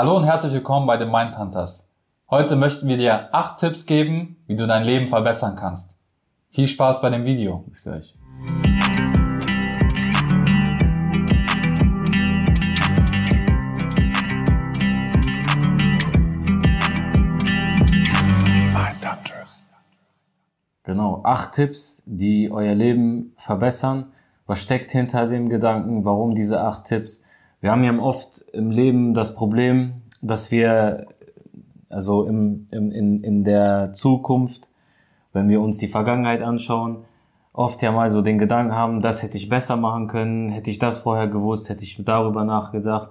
Hallo und herzlich willkommen bei den Mindhunters. Heute möchten wir dir acht Tipps geben, wie du dein Leben verbessern kannst. Viel Spaß bei dem Video. Bis gleich. Genau, acht Tipps, die euer Leben verbessern. Was steckt hinter dem Gedanken? Warum diese acht Tipps? Wir haben ja oft im Leben das Problem, dass wir also im, im, in, in der Zukunft, wenn wir uns die Vergangenheit anschauen, oft ja mal so den Gedanken haben, das hätte ich besser machen können, hätte ich das vorher gewusst, hätte ich darüber nachgedacht.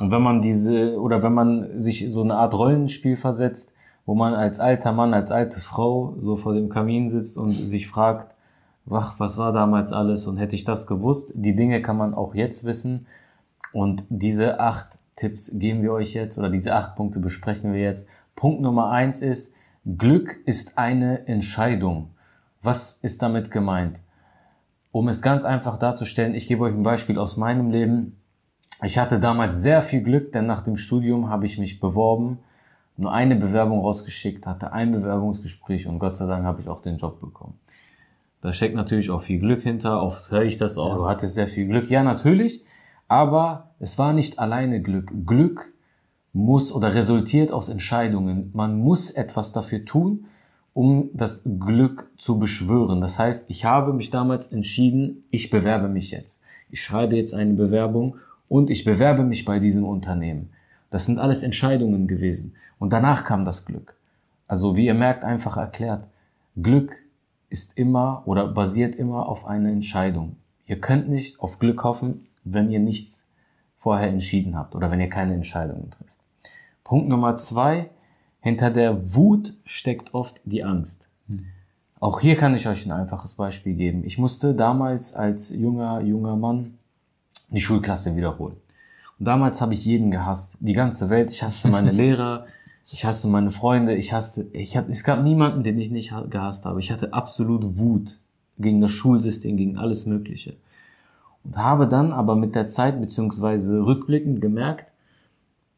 Und wenn man diese, oder wenn man sich so eine Art Rollenspiel versetzt, wo man als alter Mann, als alte Frau so vor dem Kamin sitzt und sich fragt, wach, was war damals alles und hätte ich das gewusst? Die Dinge kann man auch jetzt wissen und diese acht Tipps geben wir euch jetzt oder diese acht Punkte besprechen wir jetzt. Punkt Nummer eins ist, Glück ist eine Entscheidung. Was ist damit gemeint? Um es ganz einfach darzustellen, ich gebe euch ein Beispiel aus meinem Leben. Ich hatte damals sehr viel Glück, denn nach dem Studium habe ich mich beworben nur eine Bewerbung rausgeschickt, hatte ein Bewerbungsgespräch und Gott sei Dank habe ich auch den Job bekommen. Da steckt natürlich auch viel Glück hinter. Oft höre ich das auch, du hattest sehr viel Glück. Ja, natürlich, aber es war nicht alleine Glück. Glück muss oder resultiert aus Entscheidungen. Man muss etwas dafür tun, um das Glück zu beschwören. Das heißt, ich habe mich damals entschieden, ich bewerbe mich jetzt. Ich schreibe jetzt eine Bewerbung und ich bewerbe mich bei diesem Unternehmen. Das sind alles Entscheidungen gewesen. Und danach kam das Glück. Also wie ihr merkt, einfach erklärt, Glück ist immer oder basiert immer auf einer Entscheidung. Ihr könnt nicht auf Glück hoffen, wenn ihr nichts vorher entschieden habt oder wenn ihr keine Entscheidungen trifft. Punkt Nummer zwei, hinter der Wut steckt oft die Angst. Hm. Auch hier kann ich euch ein einfaches Beispiel geben. Ich musste damals als junger, junger Mann die Schulklasse wiederholen. Und damals habe ich jeden gehasst. Die ganze Welt. Ich hasste meine Lehrer. Ich hasste meine Freunde. Ich hasste, ich hab, es gab niemanden, den ich nicht gehasst habe. Ich hatte absolut Wut gegen das Schulsystem, gegen alles Mögliche. Und habe dann aber mit der Zeit, beziehungsweise rückblickend gemerkt,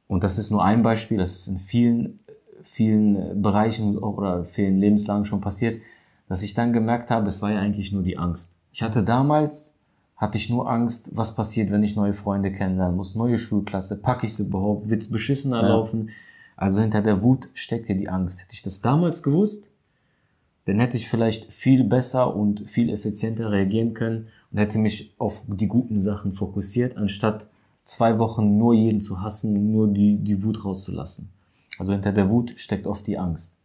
und das ist nur ein Beispiel, das ist in vielen, vielen Bereichen oder vielen Lebenslagen schon passiert, dass ich dann gemerkt habe, es war ja eigentlich nur die Angst. Ich hatte damals hatte ich nur Angst, was passiert, wenn ich neue Freunde kennenlernen muss, neue Schulklasse, packe ich sie überhaupt, wird's beschissener ja. laufen? Also hinter der Wut steckt ja die Angst. Hätte ich das damals gewusst, dann hätte ich vielleicht viel besser und viel effizienter reagieren können und hätte mich auf die guten Sachen fokussiert, anstatt zwei Wochen nur jeden zu hassen, nur die, die Wut rauszulassen. Also hinter der Wut steckt oft die Angst.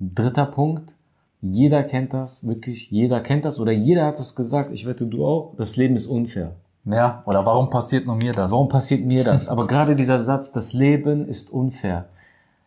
Dritter Punkt, jeder kennt das, wirklich, jeder kennt das oder jeder hat es gesagt, ich wette du auch, das Leben ist unfair. Ja, oder warum passiert nur mir das? Warum passiert mir das? Aber gerade dieser Satz, das Leben ist unfair.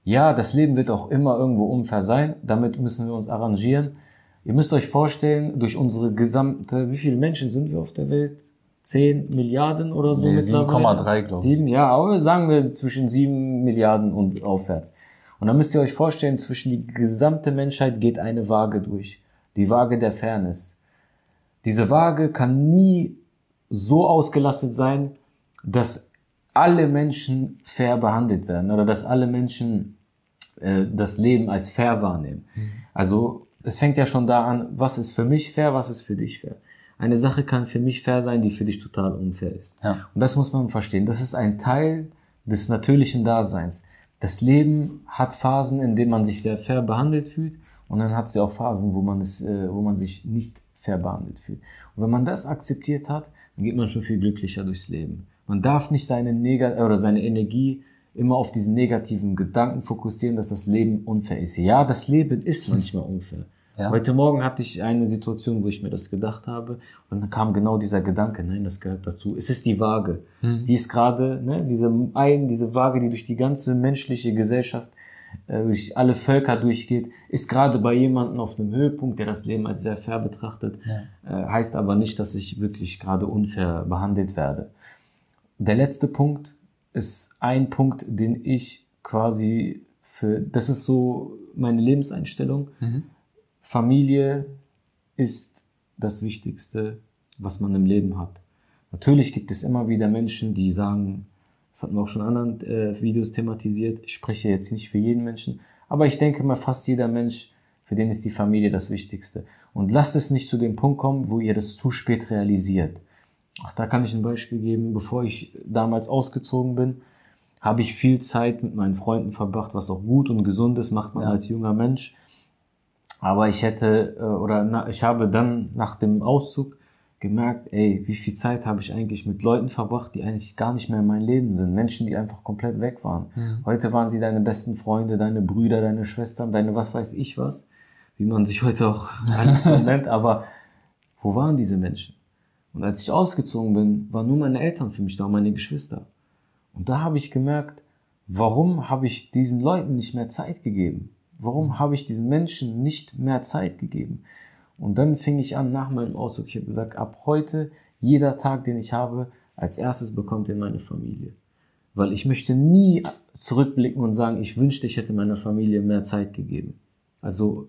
Ja, das Leben wird auch immer irgendwo unfair sein, damit müssen wir uns arrangieren. Ihr müsst euch vorstellen, durch unsere gesamte, wie viele Menschen sind wir auf der Welt? 10 Milliarden oder so nee, 7,3 glaube ich. 7, ja, aber sagen wir zwischen 7 Milliarden und aufwärts. Und dann müsst ihr euch vorstellen, zwischen die gesamte Menschheit geht eine Waage durch. Die Waage der Fairness. Diese Waage kann nie so ausgelastet sein, dass alle Menschen fair behandelt werden oder dass alle Menschen äh, das Leben als fair wahrnehmen. Mhm. Also es fängt ja schon da an, was ist für mich fair, was ist für dich fair. Eine Sache kann für mich fair sein, die für dich total unfair ist. Ja. Und das muss man verstehen. Das ist ein Teil des natürlichen Daseins das Leben hat Phasen, in denen man sich sehr fair behandelt fühlt und dann hat sie auch Phasen, wo man, es, äh, wo man sich nicht fair behandelt fühlt. Und wenn man das akzeptiert hat, dann geht man schon viel glücklicher durchs Leben. Man darf nicht seine, Neg oder seine Energie immer auf diesen negativen Gedanken fokussieren, dass das Leben unfair ist. Ja, das Leben ist manchmal unfair. Ja. Heute Morgen hatte ich eine Situation, wo ich mir das gedacht habe und dann kam genau dieser Gedanke, nein, das gehört dazu. Es ist die Waage. Hm. Sie ist gerade, ne, diese ein, diese Waage, die durch die ganze menschliche Gesellschaft, äh, durch alle Völker durchgeht, ist gerade bei jemandem auf einem Höhepunkt, der das Leben als sehr fair betrachtet, ja. äh, heißt aber nicht, dass ich wirklich gerade unfair behandelt werde. Der letzte Punkt ist ein Punkt, den ich quasi für, das ist so meine Lebenseinstellung. Mhm Familie ist das Wichtigste, was man im Leben hat. Natürlich gibt es immer wieder Menschen, die sagen, Das hatten wir auch schon in anderen äh, Videos thematisiert. Ich spreche jetzt nicht für jeden Menschen, aber ich denke mal, fast jeder Mensch, für den ist die Familie das Wichtigste. Und lasst es nicht zu dem Punkt kommen, wo ihr das zu spät realisiert. Ach, da kann ich ein Beispiel geben. Bevor ich damals ausgezogen bin, habe ich viel Zeit mit meinen Freunden verbracht, was auch gut und gesund ist, macht man Ja. als junger Mensch. Aber ich hätte, äh, oder na, ich habe dann nach dem Auszug gemerkt, ey, wie viel Zeit habe ich eigentlich mit Leuten verbracht, die eigentlich gar nicht mehr in meinem Leben sind. Menschen, die einfach komplett weg waren. Heute waren sie deine besten Freunde, deine Brüder, deine Schwestern, deine was weiß ich was, wie man sich heute auch alles nennt. Aber wo waren diese Menschen? Und als ich ausgezogen bin, waren nur meine Eltern für mich da meine Geschwister. Und da habe ich gemerkt, warum habe ich diesen Leuten nicht mehr Zeit gegeben? Warum habe ich diesen Menschen nicht mehr Zeit gegeben? Und dann fing ich an nach meinem Auszug. Ich habe gesagt, ab heute, jeder Tag, den ich habe, als erstes bekommt ihr meine Familie. Weil ich möchte nie zurückblicken und sagen, ich wünschte, ich hätte meiner Familie mehr Zeit gegeben. Also,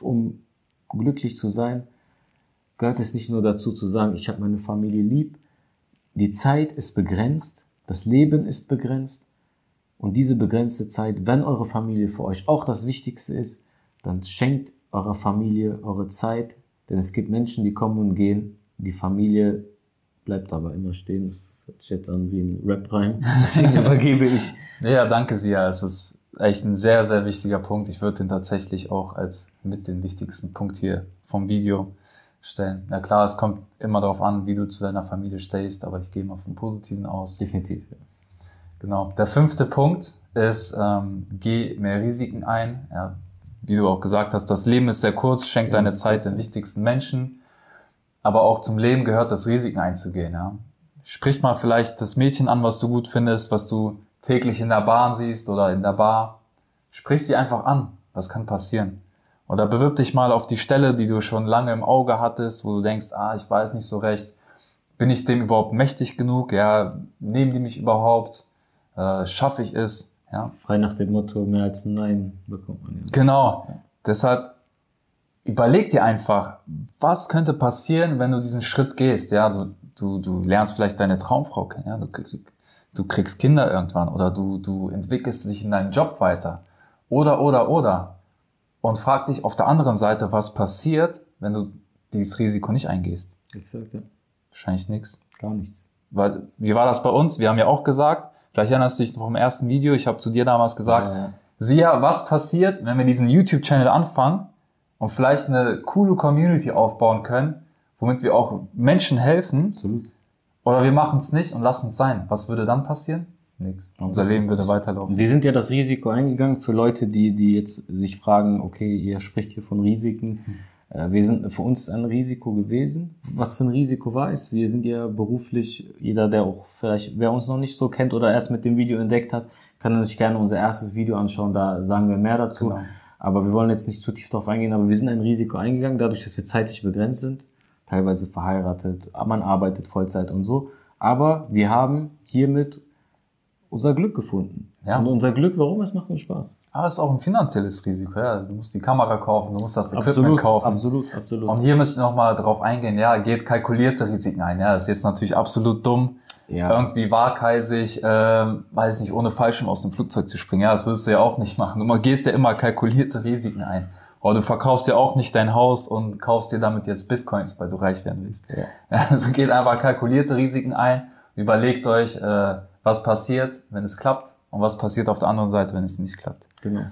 um glücklich zu sein, gehört es nicht nur dazu zu sagen, ich habe meine Familie lieb. Die Zeit ist begrenzt, das Leben ist begrenzt. Und diese begrenzte Zeit, wenn eure Familie für euch auch das Wichtigste ist, dann schenkt eurer Familie eure Zeit. Denn es gibt Menschen, die kommen und gehen. Die Familie bleibt aber immer stehen. Das hört sich jetzt an wie ein Rap-Reim. Deswegen übergebe ich. Ja, danke Sia. Es ist echt ein sehr, sehr wichtiger Punkt. Ich würde den tatsächlich auch als mit den wichtigsten Punkt hier vom Video stellen. Na klar, es kommt immer darauf an, wie du zu deiner Familie stehst, aber ich gehe mal vom Positiven aus. Definitiv. Ja. Genau. Der fünfte Punkt ist, ähm, geh mehr Risiken ein. Ja, wie du auch gesagt hast, das Leben ist sehr kurz, schenk deine Zeit den ja. wichtigsten Menschen. Aber auch zum Leben gehört das Risiken einzugehen. Ja. Sprich mal vielleicht das Mädchen an, was du gut findest, was du täglich in der Bahn siehst oder in der Bar. Sprich sie einfach an. Was kann passieren? Oder bewirb dich mal auf die Stelle, die du schon lange im Auge hattest, wo du denkst, ah, ich weiß nicht so recht, bin ich dem überhaupt mächtig genug? Ja, nehmen die mich überhaupt? Äh, schaffe ich es? Ja, Frei nach dem Motto, mehr als ein Nein bekommt man. Ja. genau. Deshalb überleg dir einfach, was könnte passieren, wenn du diesen Schritt gehst? Ja, du, du, du lernst vielleicht deine Traumfrau kennen, ja, du, du kriegst Kinder irgendwann oder du, du entwickelst dich in deinem Job weiter. Oder, oder, oder. Und frag dich auf der anderen Seite, was passiert, wenn du dieses Risiko nicht eingehst? Exakt, ja. Wahrscheinlich nichts. Gar nichts. Weil, wie war das bei uns? Wir haben ja auch gesagt, vielleicht erinnerst du dich noch vom ersten Video, ich habe zu dir damals gesagt, Ja, ja. Sia, was passiert, wenn wir diesen YouTube-Channel anfangen und vielleicht eine coole Community aufbauen können, womit wir auch Menschen helfen, Absolut. oder wir machen es nicht und lassen es sein. Was würde dann passieren? Nix. Unser Leben würde weiterlaufen. Wir sind ja das Risiko eingegangen für Leute, die, die jetzt sich fragen, okay, ihr spricht hier von Risiken. Äh, Wir sind, für uns ist ein Risiko gewesen. Was für ein Risiko war es? Wir sind ja beruflich, jeder, der auch vielleicht, wer uns noch nicht so kennt oder erst mit dem Video entdeckt hat, kann sich gerne unser erstes Video anschauen, da sagen wir mehr dazu. Genau. Aber wir wollen jetzt nicht zu tief darauf eingehen, aber wir sind ein Risiko eingegangen, dadurch, dass wir zeitlich begrenzt sind, teilweise verheiratet, man arbeitet Vollzeit und so. Aber wir haben hiermit unser Glück gefunden. Ja. Und unser Glück, warum? Es macht uns Spaß. Aber es ist auch ein finanzielles Risiko. Ja. Du musst die Kamera kaufen, du musst das Equipment kaufen. absolut, absolut. Und hier möchte ich nochmal drauf eingehen, ja, geht kalkulierte Risiken ein. Ja, das ist jetzt natürlich absolut dumm, Ja. irgendwie waghalsig, ähm, weiß nicht, ohne Fallschirm aus dem Flugzeug zu springen. Ja, das würdest du ja auch nicht machen. Du gehst ja immer kalkulierte Risiken ein. Oder du verkaufst ja auch nicht dein Haus und kaufst dir damit jetzt Bitcoins, weil du reich werden willst. Ja. Also geht einfach kalkulierte Risiken ein. Überlegt euch, äh, was passiert, wenn es klappt und was passiert auf der anderen Seite, wenn es nicht klappt. genau.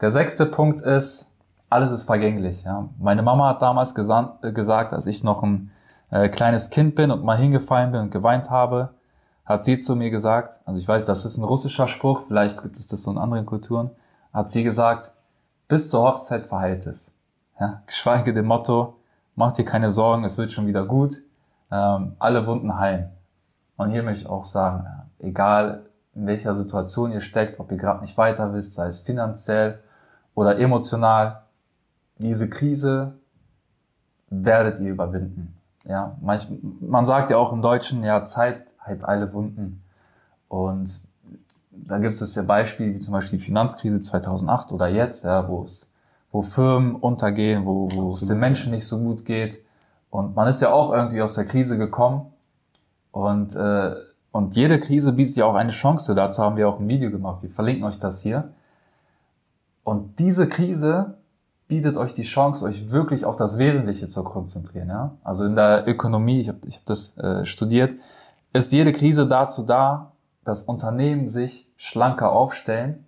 Der sechste Punkt ist, alles ist vergänglich. Ja. Meine Mama hat damals äh, gesagt, als ich noch ein äh, kleines Kind bin und mal hingefallen bin und geweint habe, hat sie zu mir gesagt, also ich weiß, das ist ein russischer Spruch, vielleicht gibt es das so in anderen Kulturen, hat sie gesagt, bis zur Hochzeit verheilt es. Ja, geschweige dem Motto, mach dir keine Sorgen, es wird schon wieder gut, ähm, alle Wunden heilen. Und hier möchte ich auch sagen, egal in welcher Situation ihr steckt, ob ihr gerade nicht weiter wisst, sei es finanziell oder emotional, diese Krise werdet ihr überwinden. Ja, man sagt ja auch im Deutschen, ja, Zeit heilt alle Wunden. Und da gibt es ja Beispiele wie zum Beispiel die Finanzkrise 2008 oder jetzt, ja, wo es, wo Firmen untergehen, wo, wo es den Menschen nicht so gut geht. Und man ist ja auch irgendwie aus der Krise gekommen. Und äh, Und jede Krise bietet ja auch eine Chance. Dazu haben wir auch ein Video gemacht. Wir verlinken euch das hier. Und diese Krise bietet euch die Chance, euch wirklich auf das Wesentliche zu konzentrieren. Ja? Also in der Ökonomie, ich habe ich hab das äh, studiert, ist jede Krise dazu da, dass Unternehmen sich schlanker aufstellen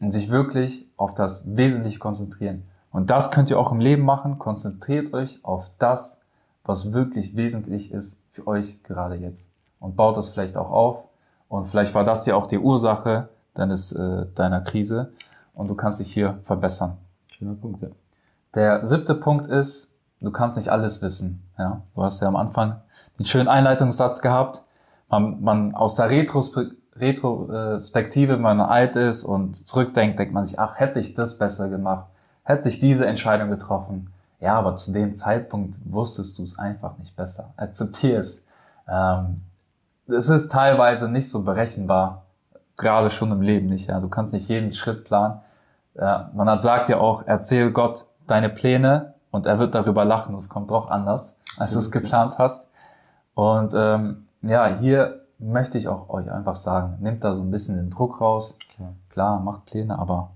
und sich wirklich auf das Wesentliche konzentrieren. Und das könnt ihr auch im Leben machen. Konzentriert euch auf das, was wirklich wesentlich ist für euch gerade jetzt. Und baut das vielleicht auch auf. Und vielleicht war das ja auch die Ursache deines, äh, deiner Krise. Und du kannst dich hier verbessern. Schöner Punkt, ja. Der siebte Punkt ist, du kannst nicht alles wissen. Ja, du hast ja am Anfang den schönen Einleitungssatz gehabt. Man, man aus der Retrospektive Retrospektive, wenn man alt ist und zurückdenkt, denkt man sich, ach, hätte ich das besser gemacht, hätte ich diese Entscheidung getroffen. Ja, aber zu dem Zeitpunkt wusstest du es einfach nicht besser. Akzeptier es. Ähm, es ist teilweise nicht so berechenbar, gerade schon im Leben nicht. Ja, du kannst nicht jeden Schritt planen. Ja, man hat sagt ja auch, erzähl Gott deine Pläne und er wird darüber lachen. Es kommt doch anders, als du es geplant hast. Und ähm, ja, hier möchte ich auch euch einfach sagen, nehmt da so ein bisschen den Druck raus. Klar, Klar macht Pläne, aber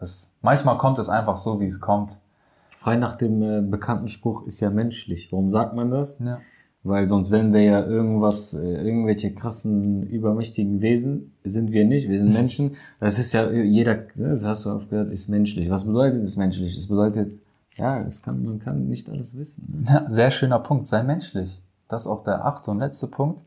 es, manchmal kommt es einfach so, wie es kommt. Frei nach dem äh, bekannten Spruch ist ja menschlich. Warum sagt man das? Ja. Weil sonst wären wir ja irgendwas, äh, irgendwelche krassen, übermächtigen Wesen. Sind wir nicht, wir sind Menschen. Das ist ja jeder, das hast du oft gehört, ist menschlich. Was bedeutet es menschlich? Das bedeutet, ja, es kann, man kann nicht alles wissen. Ne? Ja, sehr schöner Punkt, sei menschlich. Das ist auch der achte und letzte Punkt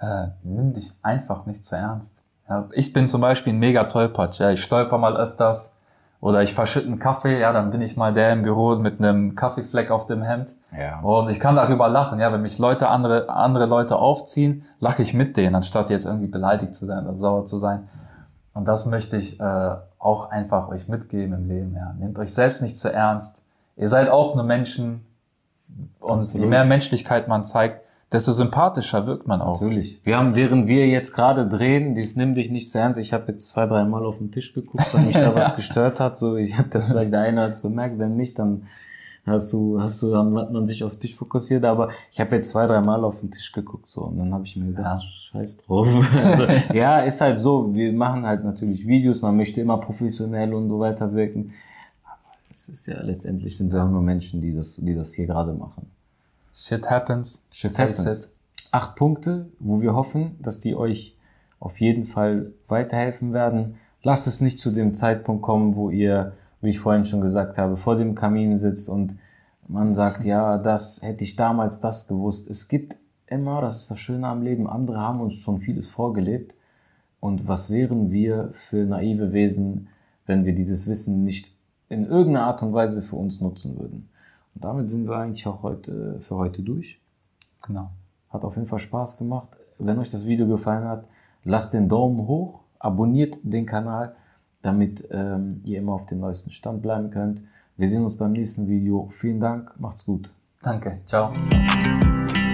äh, nimm dich einfach nicht zu ernst. Ja, ich bin zum Beispiel ein mega Tollpatsch. Ja, ich stolper mal öfters oder ich verschütte einen Kaffee, ja, dann bin ich mal der im Büro mit einem Kaffeefleck auf dem Hemd. Ja. Und ich kann darüber lachen, ja, wenn mich Leute, andere, andere Leute aufziehen, lache ich mit denen, anstatt jetzt irgendwie beleidigt zu sein oder sauer zu sein. Und das möchte ich äh, auch einfach euch mitgeben im Leben. Ja. Nehmt euch selbst nicht zu ernst. Ihr seid auch nur Menschen. Und Absolut. je mehr Menschlichkeit man zeigt, desto sympathischer wirkt man auch. Natürlich. Wir haben, während wir jetzt gerade drehen, dies nimm dich nicht so ernst. Ich habe jetzt zwei, drei Mal auf den Tisch geguckt, weil mich da was gestört hat. So, ich habe das vielleicht der eine hat's bemerkt, wenn nicht, dann hast du, hast du, dann hat man sich auf dich fokussiert. Aber ich habe jetzt zwei, drei Mal auf den Tisch geguut, so und dann habe ich mir gedacht, ja. scheiß drauf. also, ja, ist halt so. Wir machen halt natürlich Videos. Man möchte immer professionell und so weiter wirken. Aber es ist ja letztendlich sind wir auch nur Menschen, die das, die das hier gerade machen. Shit happens. Shit happens. Acht Punkte, wo wir hoffen, dass die euch auf jeden Fall weiterhelfen werden. Lasst es nicht zu dem Zeitpunkt kommen, wo ihr, wie ich vorhin schon gesagt habe, vor dem Kamin sitzt und man sagt, ja, das hätte ich damals das gewusst. Es gibt immer, das ist das Schöne am Leben, andere haben uns schon vieles vorgelebt. Und was wären wir für naive Wesen, wenn wir dieses Wissen nicht in irgendeiner Art und Weise für uns nutzen würden? Und damit sind wir eigentlich auch heute für heute durch. Genau. Hat auf jeden Fall Spaß gemacht. Wenn euch das Video gefallen hat, lasst den Daumen hoch, abonniert den Kanal, damit ähm, ihr immer auf dem neuesten Stand bleiben könnt. Wir sehen uns beim nächsten Video. Vielen Dank, macht's gut. Danke, ciao. ciao.